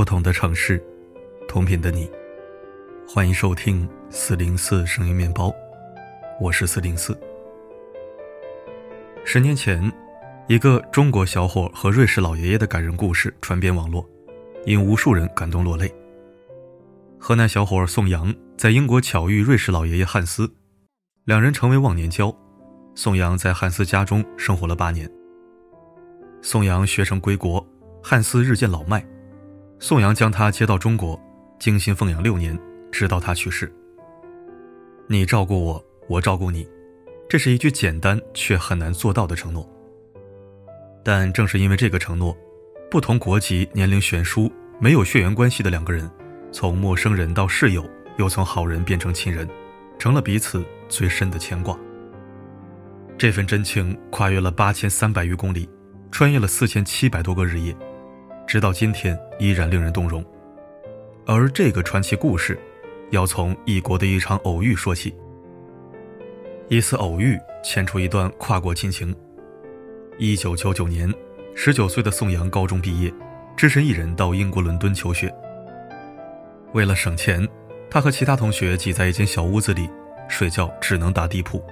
不同的城市，同频的你，欢迎收听四零四声音面包，我是四零四。十年前，一个中国小伙和瑞士老爷爷的感人故事传遍网络，引无数人感动落泪。河南小伙宋阳在英国巧遇瑞士老爷爷汉斯，两人成为忘年交。宋阳在汉斯家中生活了八年。宋阳学成归国，汉斯日渐老迈，宋阳将他接到中国，精心奉养六年，直到他去世。你照顾我，我照顾你。这是一句简单却很难做到的承诺。但正是因为这个承诺，不同国籍、年龄悬殊、没有血缘关系的两个人，从陌生人到室友，又从好人变成亲人，成了彼此最深的牵挂。这份真情跨越了八千三百余公里，穿越了四千七百多个日夜，直到今天依然令人动容。而这个传奇故事，要从异国的一场偶遇说起。一次偶遇牵出一段跨国亲情。一九九九年，十九岁的宋阳高中毕业，只身一人到英国伦敦求学。为了省钱，他和其他同学挤在一间小屋子里睡觉，只能打地铺。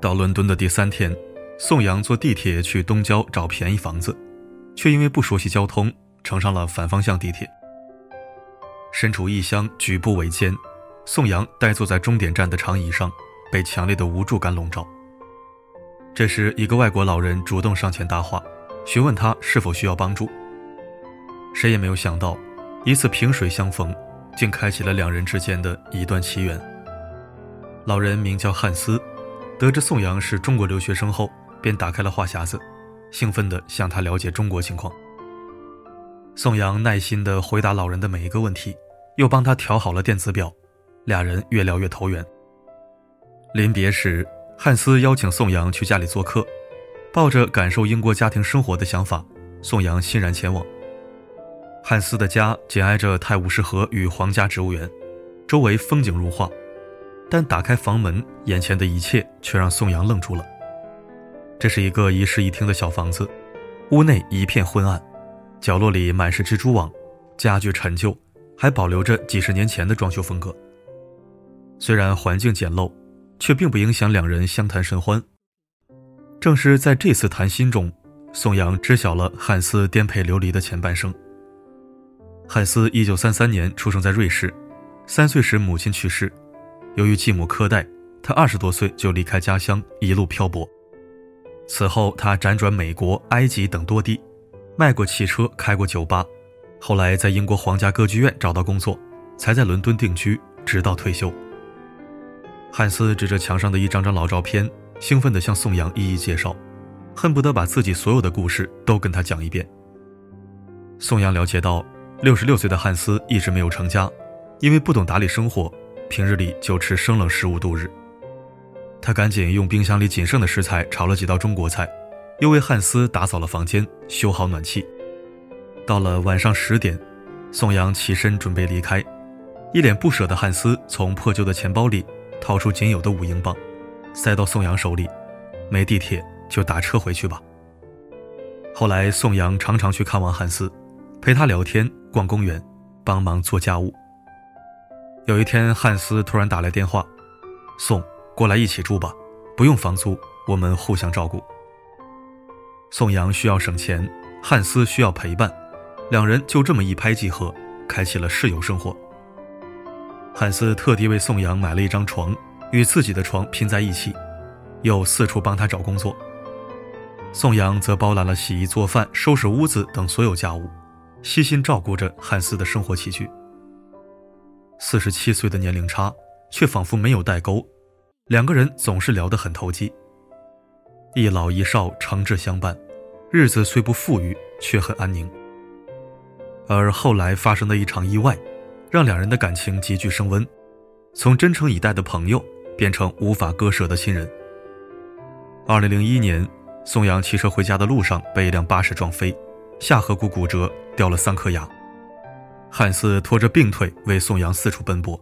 到伦敦的第三天，宋阳坐地铁去东郊找便宜房子，却因为不熟悉交通，乘上了反方向地铁。身处异乡，举步维艰，宋阳呆坐在终点站的长椅上。被强烈的无助感笼罩。这时，一个外国老人主动上前搭话，询问他是否需要帮助。谁也没有想到，一次萍水相逢，竟开启了两人之间的一段奇缘。老人名叫汉斯，得知宋阳是中国留学生后，便打开了话匣子，兴奋地向他了解中国情况。宋阳耐心地回答老人的每一个问题，又帮他调好了电子表，俩人越聊越投缘。临别时，汉斯邀请宋阳去家里做客，抱着感受英国家庭生活的想法，宋阳欣然前往。汉斯的家紧挨着泰晤士河与皇家植物园，周围风景如画，但打开房门，眼前的一切却让宋阳愣住了。这是一个一室一厅的小房子，屋内一片昏暗，角落里满是蜘蛛网，家具陈旧，还保留着几十年前的装修风格。虽然环境简陋。却并不影响两人相谈甚欢。正是在这次谈心中，宋阳知晓了汉斯颠沛流离的前半生。汉斯一九三三年出生在瑞士，三岁时母亲去世，由于继母苛待，他二十多岁就离开家乡，一路漂泊。此后，他辗转美国、埃及等多地，卖过汽车，开过酒吧，后来在英国皇家歌剧院找到工作，才在伦敦定居，直到退休。汉斯指着墙上的一张张老照片，兴奋地向宋阳一一介绍，恨不得把自己所有的故事都跟他讲一遍。宋阳了解到，六十六岁的汉斯一直没有成家，因为不懂打理生活，平日里就吃生冷食物度日。他赶紧用冰箱里仅剩的食材炒了几道中国菜，又为汉斯打扫了房间，修好暖气。到了晚上十点，宋阳起身准备离开，一脸不舍的汉斯从破旧的钱包里。掏出仅有的五英镑，塞到宋阳手里，没地铁就打车回去吧。后来，宋阳常常去看望汉斯，陪他聊天、逛公园，帮忙做家务。有一天，汉斯突然打来电话：“宋，过来一起住吧，不用房租，我们互相照顾。”宋阳需要省钱，汉斯需要陪伴，两人就这么一拍即合，开启了室友生活。汉斯特地为宋阳买了一张床，与自己的床拼在一起，又四处帮他找工作。宋阳则包揽了洗衣、做饭、收拾屋子等所有家务，悉心照顾着汉斯的生活起居。四十七岁的年龄差，却仿佛没有代沟，两个人总是聊得很投机。一老一少，诚挚相伴，日子虽不富裕，却很安宁。而后来发生的一场意外。让两人的感情急剧升温，从真诚以待的朋友变成无法割舍的亲人。二零零一年，宋阳骑车回家的路上被一辆巴士撞飞，下颌骨骨折，掉了三颗牙。汉斯拖着病腿为宋阳四处奔波，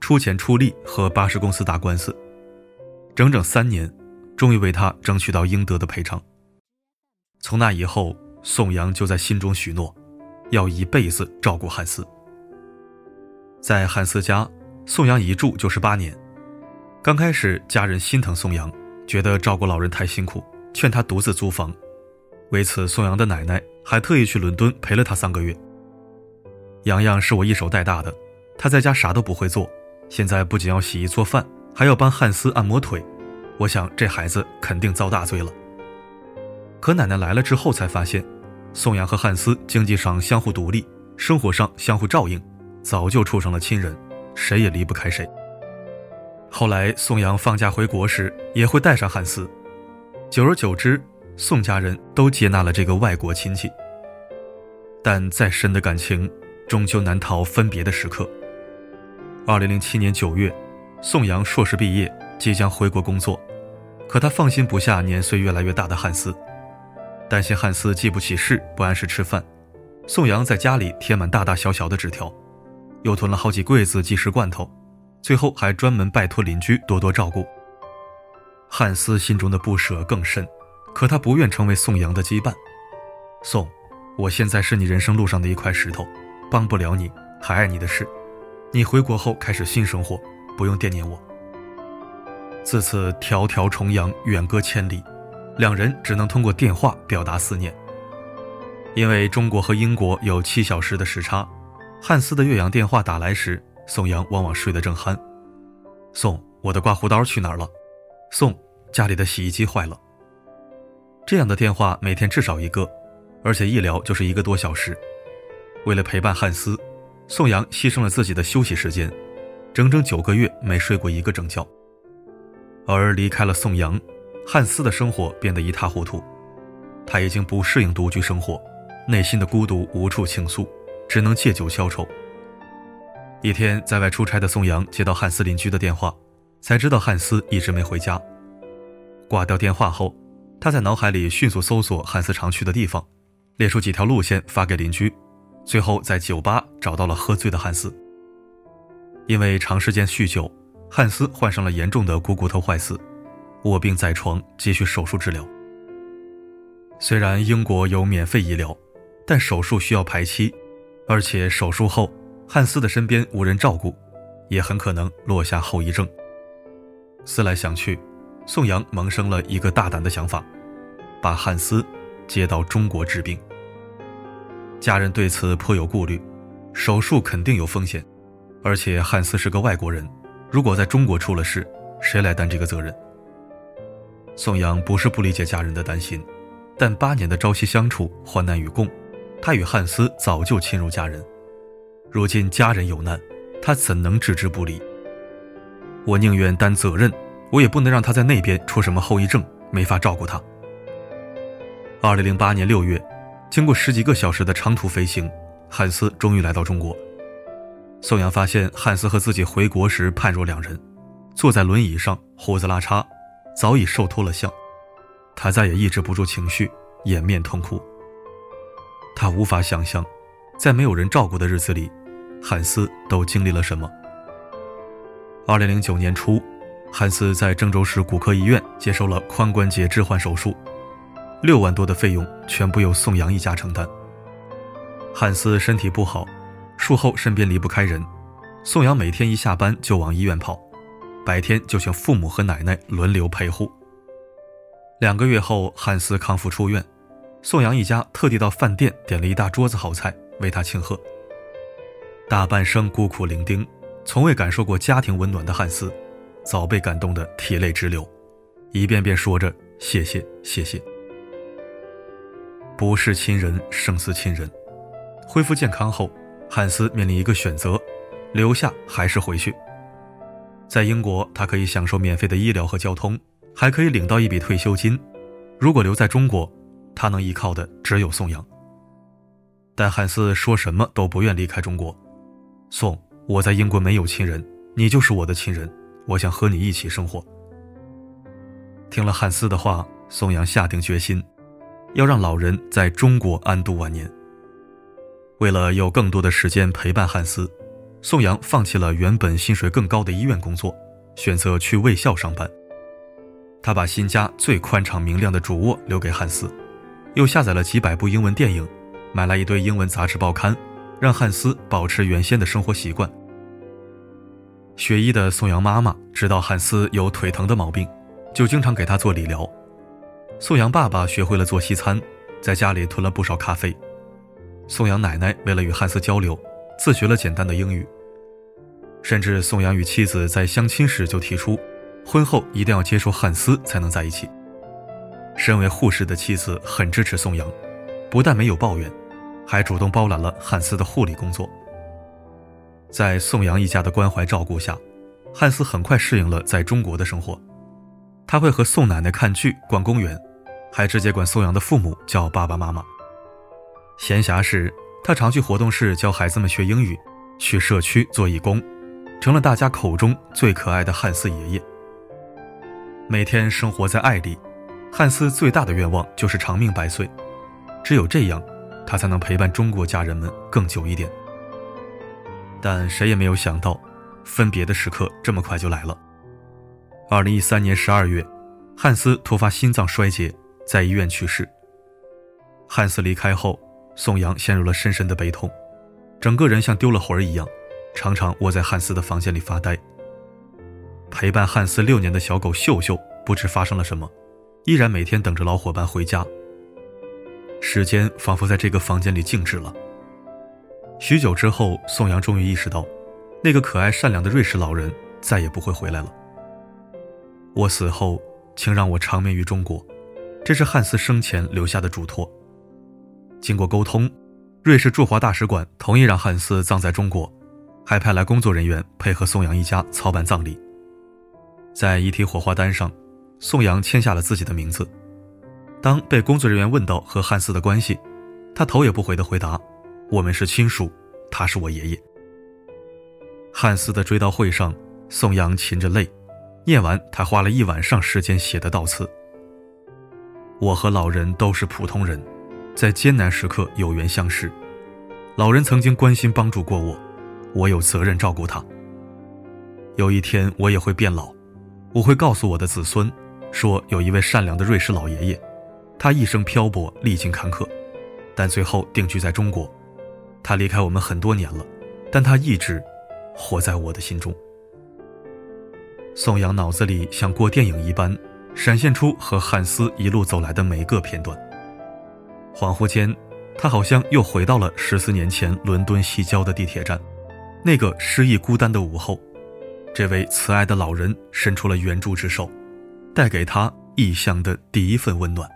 出钱出力和巴士公司打官司，整整三年，终于为他争取到应得的赔偿。从那以后，宋阳就在心中许诺，要一辈子照顾汉斯。在汉斯家，宋阳一住就是八年。刚开始，家人心疼宋阳，觉得照顾老人太辛苦，劝他独自租房。为此，宋阳的奶奶还特意去伦敦陪了他三个月。洋洋是我一手带大的，他在家啥都不会做，现在不仅要洗衣做饭，还要帮汉斯按摩腿。我想这孩子肯定遭大罪了。可奶奶来了之后才发现，宋阳和汉斯经济上相互独立，生活上相互照应，早就处成了亲人，谁也离不开谁。后来宋阳放假回国时，也会带上汉斯，久而久之，宋家人都接纳了这个外国亲戚。但再深的感情，终究难逃分别的时刻。二零零七年九月，宋阳硕士毕业，即将回国工作，可他放心不下年岁越来越大的汉斯。担心汉斯记不起事，不按时吃饭，宋阳在家里贴满大大小小的纸条，又囤了好几柜子即食罐头，最后还专门拜托邻居多多照顾。汉斯心中的不舍更深，可他不愿成为宋阳的羁绊。宋，我现在是你人生路上的一块石头，帮不了你，还爱你的事。你回国后开始新生活，不用惦念我。自此，迢迢重洋，远隔千里。两人只能通过电话表达思念，因为中国和英国有七小时的时差。汉斯的岳阳电话打来时，宋阳往往睡得正酣。宋，我的刮胡刀去哪儿了？宋，家里的洗衣机坏了。这样的电话每天至少一个，而且一聊就是一个多小时。为了陪伴汉斯，宋阳牺牲了自己的休息时间，整整九个月没睡过一个整觉。而离开了宋阳。汉斯的生活变得一塌糊涂，他已经不适应独居生活，内心的孤独无处倾诉，只能借酒消愁。一天在外出差的宋阳接到汉斯邻居的电话，才知道汉斯一直没回家。挂掉电话后，他在脑海里迅速搜索汉斯常去的地方，列出几条路线发给邻居，最后在酒吧找到了喝醉的汉斯。因为长时间酗酒，汉斯患上了严重的股骨头坏死。卧病在床，急需手术治疗。虽然英国有免费医疗，但手术需要排期，而且手术后汉斯的身边无人照顾，也很可能落下后遗症。思来想去，宋阳萌生了一个大胆的想法，把汉斯接到中国治病。家人对此颇有顾虑，手术肯定有风险，而且汉斯是个外国人，如果在中国出了事，谁来担这个责任？宋阳不是不理解家人的担心，但八年的朝夕相处，患难与共，他与汉斯早就亲如家人。如今家人有难，他怎能置之不理？我宁愿担责任，我也不能让他在那边出什么后遗症，没法照顾他。二零零八年六月，经过十几个小时的长途飞行，汉斯终于来到中国。宋阳发现汉斯和自己回国时判若两人，坐在轮椅上，胡子拉碴。早已瘦脱了相，他再也抑制不住情绪，掩面痛哭。他无法想象，在没有人照顾的日子里，汉斯都经历了什么。二零零九年初，汉斯在郑州市骨科医院接受了髋关节置换手术，六万多的费用全部由宋阳一家承担。汉斯身体不好，术后身边离不开人，宋阳每天一下班就往医院跑。白天就请父母和奶奶轮流陪护。两个月后，汉斯康复出院，宋阳一家特地到饭店点了一大桌子好菜为他庆贺。大半生孤苦伶仃，从未感受过家庭温暖的汉斯，早被感动得涕泪直流，一遍遍说着谢谢谢谢。不是亲人胜似亲人。恢复健康后，汉斯面临一个选择：留下还是回去。在英国，他可以享受免费的医疗和交通，还可以领到一笔退休金。如果留在中国，他能依靠的只有宋阳。但汉斯说什么都不愿离开中国。宋，我在英国没有亲人，你就是我的亲人，我想和你一起生活。听了汉斯的话，宋阳下定决心，要让老人在中国安度晚年。为了有更多的时间陪伴汉斯。宋阳放弃了原本薪水更高的医院工作，选择去卫校上班。他把新家最宽敞明亮的主卧留给汉斯，又下载了几百部英文电影，买来一堆英文杂志报刊，让汉斯保持原先的生活习惯。学医的宋阳妈妈知道汉斯有腿疼的毛病，就经常给他做理疗。宋阳爸爸学会了做西餐，在家里囤了不少咖啡。宋阳奶奶为了与汉斯交流，自学了简单的英语。甚至宋阳与妻子在相亲时就提出，婚后一定要接受汉斯才能在一起。身为护士的妻子很支持宋阳，不但没有抱怨，还主动包揽了汉斯的护理工作。在宋阳一家的关怀照顾下，汉斯很快适应了在中国的生活。他会和宋奶奶看剧、逛公园。还直接管宋阳的父母叫爸爸妈妈。闲暇时，他常去活动室教孩子们学英语，去社区做义工，成了大家口中最可爱的汉斯爷爷。每天生活在爱里，汉斯最大的愿望就是长命百岁，只有这样，他才能陪伴中国家人们更久一点。但谁也没有想到，分别的时刻这么快就来了。二零一三年十二月，汉斯突发心脏衰竭。在医院去世。汉斯离开后，宋阳陷入了深深的悲痛，整个人像丢了魂儿一样，常常窝在汉斯的房间里发呆。陪伴汉斯六年的小狗秀秀不知发生了什么，依然每天等着老伙伴回家。时间仿佛在这个房间里静止了。许久之后，宋阳终于意识到，那个可爱善良的瑞士老人再也不会回来了。我死后，请让我长眠于中国。这是汉斯生前留下的嘱托。经过沟通，瑞士驻华大使馆同意让汉斯葬在中国，还派来工作人员配合宋阳一家操办葬礼。在遗体火化单上，宋阳签下了自己的名字。当被工作人员问到和汉斯的关系，他头也不回地回答：“我们是亲属，他是我爷爷。”汉斯的追悼会上，宋阳噙着泪，念完他花了一晚上时间写的悼词。我和老人都是普通人，在艰难时刻有缘相识。老人曾经关心帮助过我，我有责任照顾他。有一天我也会变老，我会告诉我的子孙，说有一位善良的瑞士老爷爷，他一生漂泊，历经坎坷，但最后定居在中国。他离开我们很多年了，但他一直活在我的心中。宋阳脑子里像过电影一般。闪现出和汉斯一路走来的每个片段。恍惚间，他好像又回到了十四年前伦敦西郊的地铁站，那个失意孤单的午后，这位慈爱的老人伸出了援助之手，带给他异乡的第一份温暖。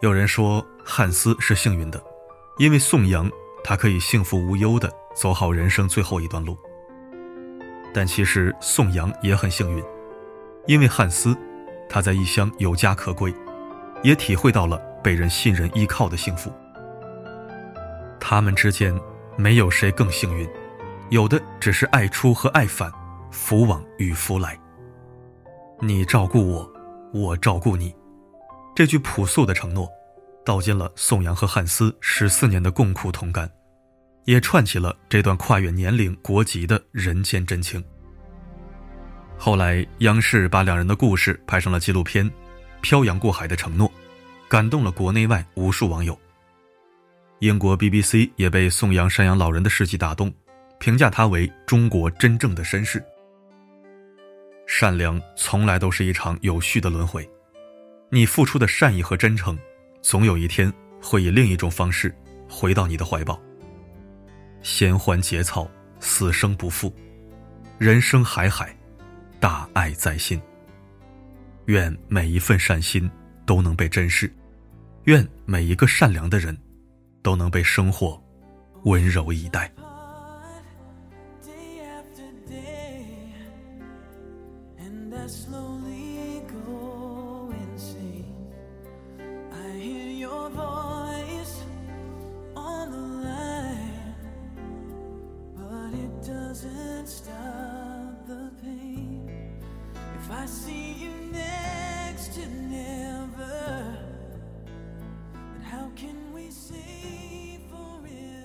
有人说汉斯是幸运的，因为宋阳他可以幸福无忧地走好人生最后一段路。但其实宋阳也很幸运。因为汉斯，他在异乡有家可归，也体会到了被人信任依靠的幸福。他们之间没有谁更幸运，有的只是爱出和爱返，福往与福来。你照顾我，我照顾你，这句朴素的承诺，道尽了宋阳和汉斯十四年的共苦同甘，也串起了这段跨越年龄、国籍的人间真情。后来，央视把两人的故事拍成了纪录片《漂洋过海的承诺》，感动了国内外无数网友。英国 BBC 也被宋阳赡养老人的事迹打动，评价他为中国真正的绅士。善良从来都是一场有序的轮回，你付出的善意和真诚，总有一天会以另一种方式回到你的怀抱。闲欢节操，死生不负，人生海海。大爱在心。愿每一份善心都能被珍视，愿每一个善良的人，都能被生活温柔以待。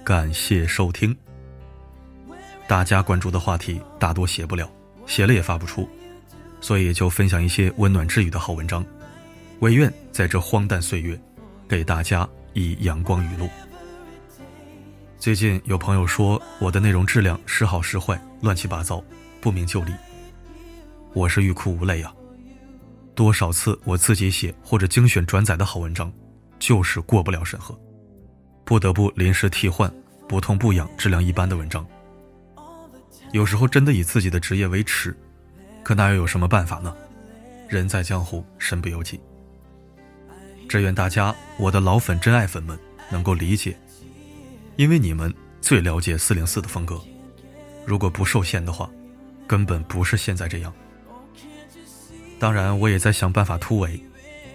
感谢收听。大家关注的话题大多写不了，写了也发不出，所以就分享一些温暖治愈的好文章。唯愿在这荒诞岁月，给大家以阳光语录。最近有朋友说我的内容质量时好时坏，乱七八糟，不明就里。我是欲哭无泪啊！多少次我自己写或者精选转载的好文章，就是过不了审核，不得不临时替换不痛不痒、质量一般的文章。有时候真的以自己的职业为耻，可那又有什么办法呢？人在江湖，身不由己。只愿大家，我的老粉、真爱粉们能够理解。因为你们最了解四零四的风格，如果不受限的话，根本不是现在这样。当然，我也在想办法突围。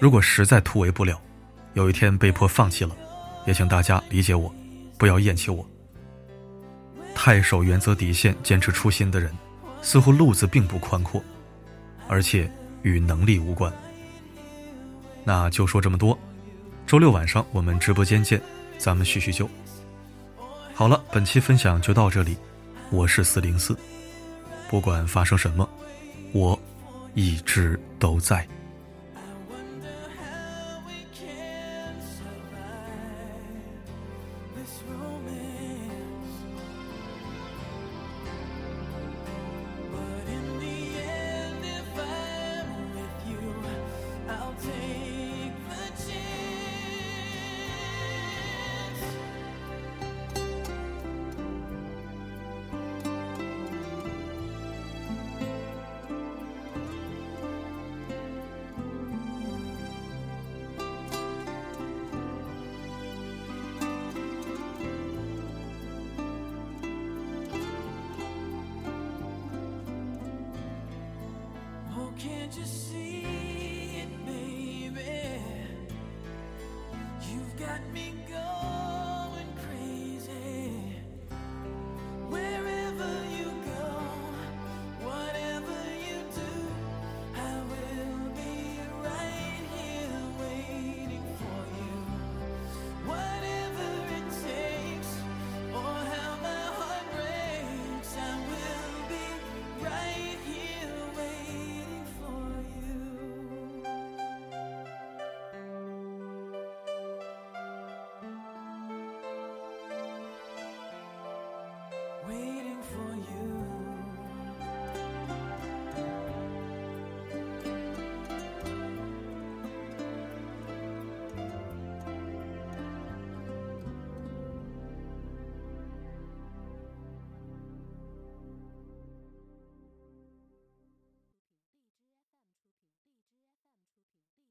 如果实在突围不了，有一天被迫放弃了，也请大家理解我，不要厌弃我。太守原则底线、坚持初心的人，似乎路子并不宽阔，而且与能力无关。那就说这么多。周六晚上我们直播间见，咱们叙叙旧。好了，本期分享就到这里。我是四零四，不管发生什么，我一直都在。Can't you see it, baby? You've got me going.